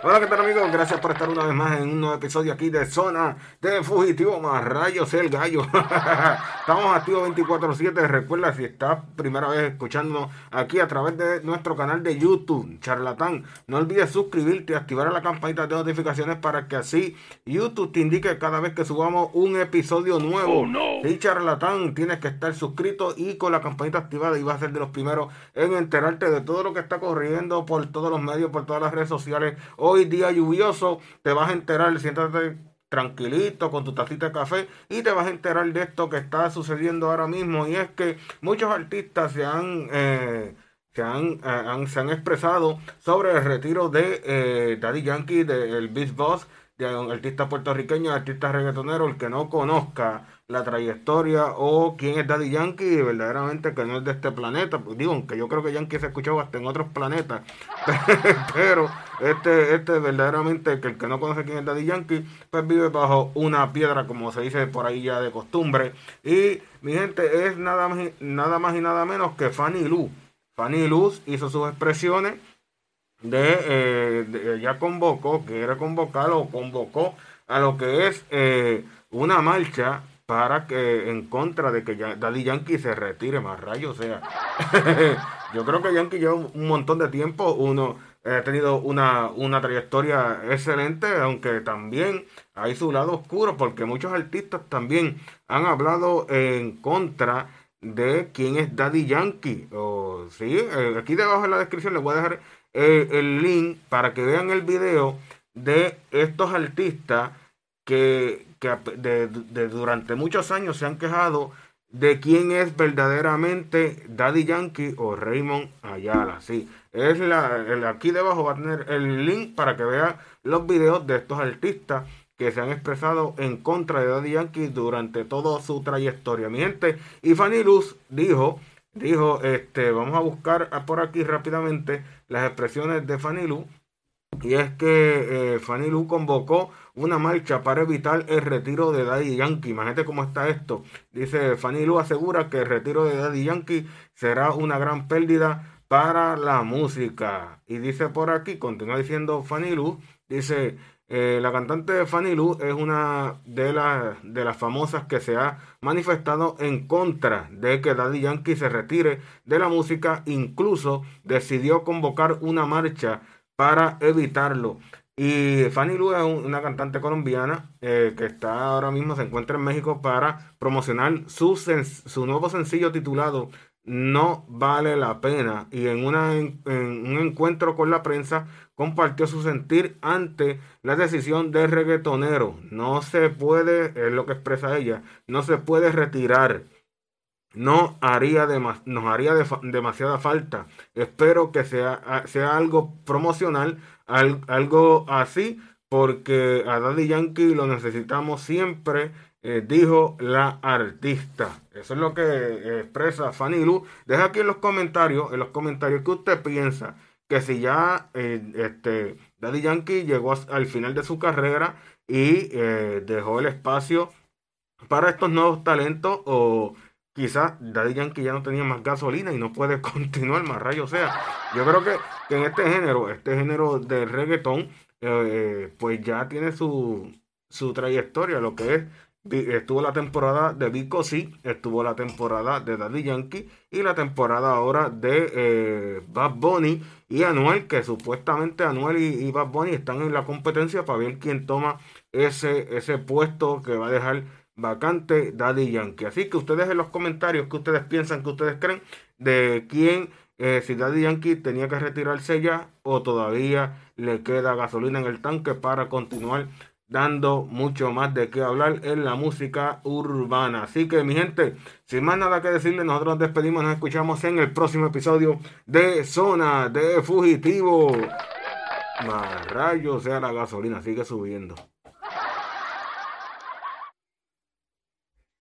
Hola, ¿qué tal amigos? Gracias por estar una vez más en un nuevo episodio aquí de Zona de Fugitivo más Rayos el Gallo. Estamos activos 24-7. Recuerda, si estás primera vez escuchándonos aquí a través de nuestro canal de YouTube, Charlatán, no olvides suscribirte y activar la campanita de notificaciones para que así YouTube te indique cada vez que subamos un episodio nuevo. Oh, Sí, Charlatán, tienes que estar suscrito y con la campanita activada y vas a ser de los primeros en enterarte de todo lo que está corriendo por todos los medios, por todas las redes sociales. Hoy día lluvioso, te vas a enterar, siéntate tranquilito con tu tacita de café y te vas a enterar de esto que está sucediendo ahora mismo y es que muchos artistas se han... eh, se han, eh, han- se han expresado sobre el retiro de eh, Daddy Yankee, del Beast Boss, de un artista puertorriqueño, artista reggaetonero, el que no conozca la trayectoria o quién es Daddy Yankee, verdaderamente que no es de este planeta. Digo, aunque yo creo que Yankee se ha escuchado hasta en otros planetas, pero este, este verdaderamente, que el que no conoce quién es Daddy Yankee, pues vive bajo una piedra, como se dice por ahí ya de costumbre. Y mi gente es nada nada más y nada menos que Fanny Lu. Fanny Luz hizo sus expresiones de, eh, ya convocó, quiere convocar o convocó a lo que es eh, una marcha para que en contra de que Daddy Yankee se retire más rayos, o sea, yo creo que Yankee lleva un, montón de tiempo, uno ha tenido una, una trayectoria excelente, aunque también hay su lado oscuro, porque muchos artistas también han hablado en contra de quién es Daddy Yankee. Sí, eh, aquí debajo en la descripción les voy a dejar eh, el link para que vean el video de estos artistas que, que de durante muchos años se han quejado de quién es verdaderamente Daddy Yankee o Raymond Ayala. Sí, es la, aquí debajo va a tener el link para que vean los videos de estos artistas que se han expresado en contra de Daddy Yankee durante toda su trayectoria. Mi gente, y Fanny Luz dijo, dijo, este, vamos a buscar por aquí rápidamente las expresiones de Fanny Luz. Y es que eh, Fanny Lu convocó una marcha para evitar el retiro de Daddy Yankee. Imagínate cómo está esto. Dice Fanny Lu asegura que el retiro de Daddy Yankee será una gran pérdida para la música. Y dice por aquí, continúa diciendo Fanny Lu, dice, eh, la cantante Fanny Lu es una de, las de las famosas que se ha manifestado en contra de que Daddy Yankee se retire de la música. Incluso decidió convocar una marcha para evitarlo. Y Fanny Lu es un- una cantante colombiana eh, que está ahora mismo, se encuentra en México para promocionar su, su nuevo sencillo titulado No vale la pena. Y en, una, en un encuentro con la prensa compartió su sentir ante la decisión del reggaetonero. No se puede, es lo que expresa ella, no se puede retirar no haría dema- nos haría defa- demasiada falta. Espero que sea, sea algo promocional, al- algo así, porque a Daddy Yankee lo necesitamos siempre, eh, dijo la artista. Eso es lo que eh, expresa Fanny Lu. Deja aquí en los comentarios, en los comentarios que usted piensa que si ya eh, este, Daddy Yankee llegó al final de su carrera y dejó el espacio para estos nuevos talentos o quizás Daddy Yankee ya no tenía más gasolina y no puede continuar más rayo. O sea, yo creo que, en este género, este género de reggaetón, pues ya tiene su, su trayectoria, lo que es, estuvo la temporada de Vico sí, estuvo la temporada de Daddy Yankee y la temporada ahora de eh, Bad Bunny y Anuel, que supuestamente Anuel y, y Bad Bunny están en la competencia para ver quién toma ese, ese puesto que va a dejar vacante Daddy Yankee. Así que ustedes en los comentarios que ustedes piensan, que ustedes creen de quién, eh, si Daddy Yankee tenía que retirarse ya o todavía le queda gasolina en el tanque para continuar dando mucho más de qué hablar en la música urbana. Así que mi gente, sin más nada que decirle, nosotros nos despedimos, nos escuchamos en el próximo episodio de Zona de Fugitivo. Más rayos sea la gasolina, sigue subiendo.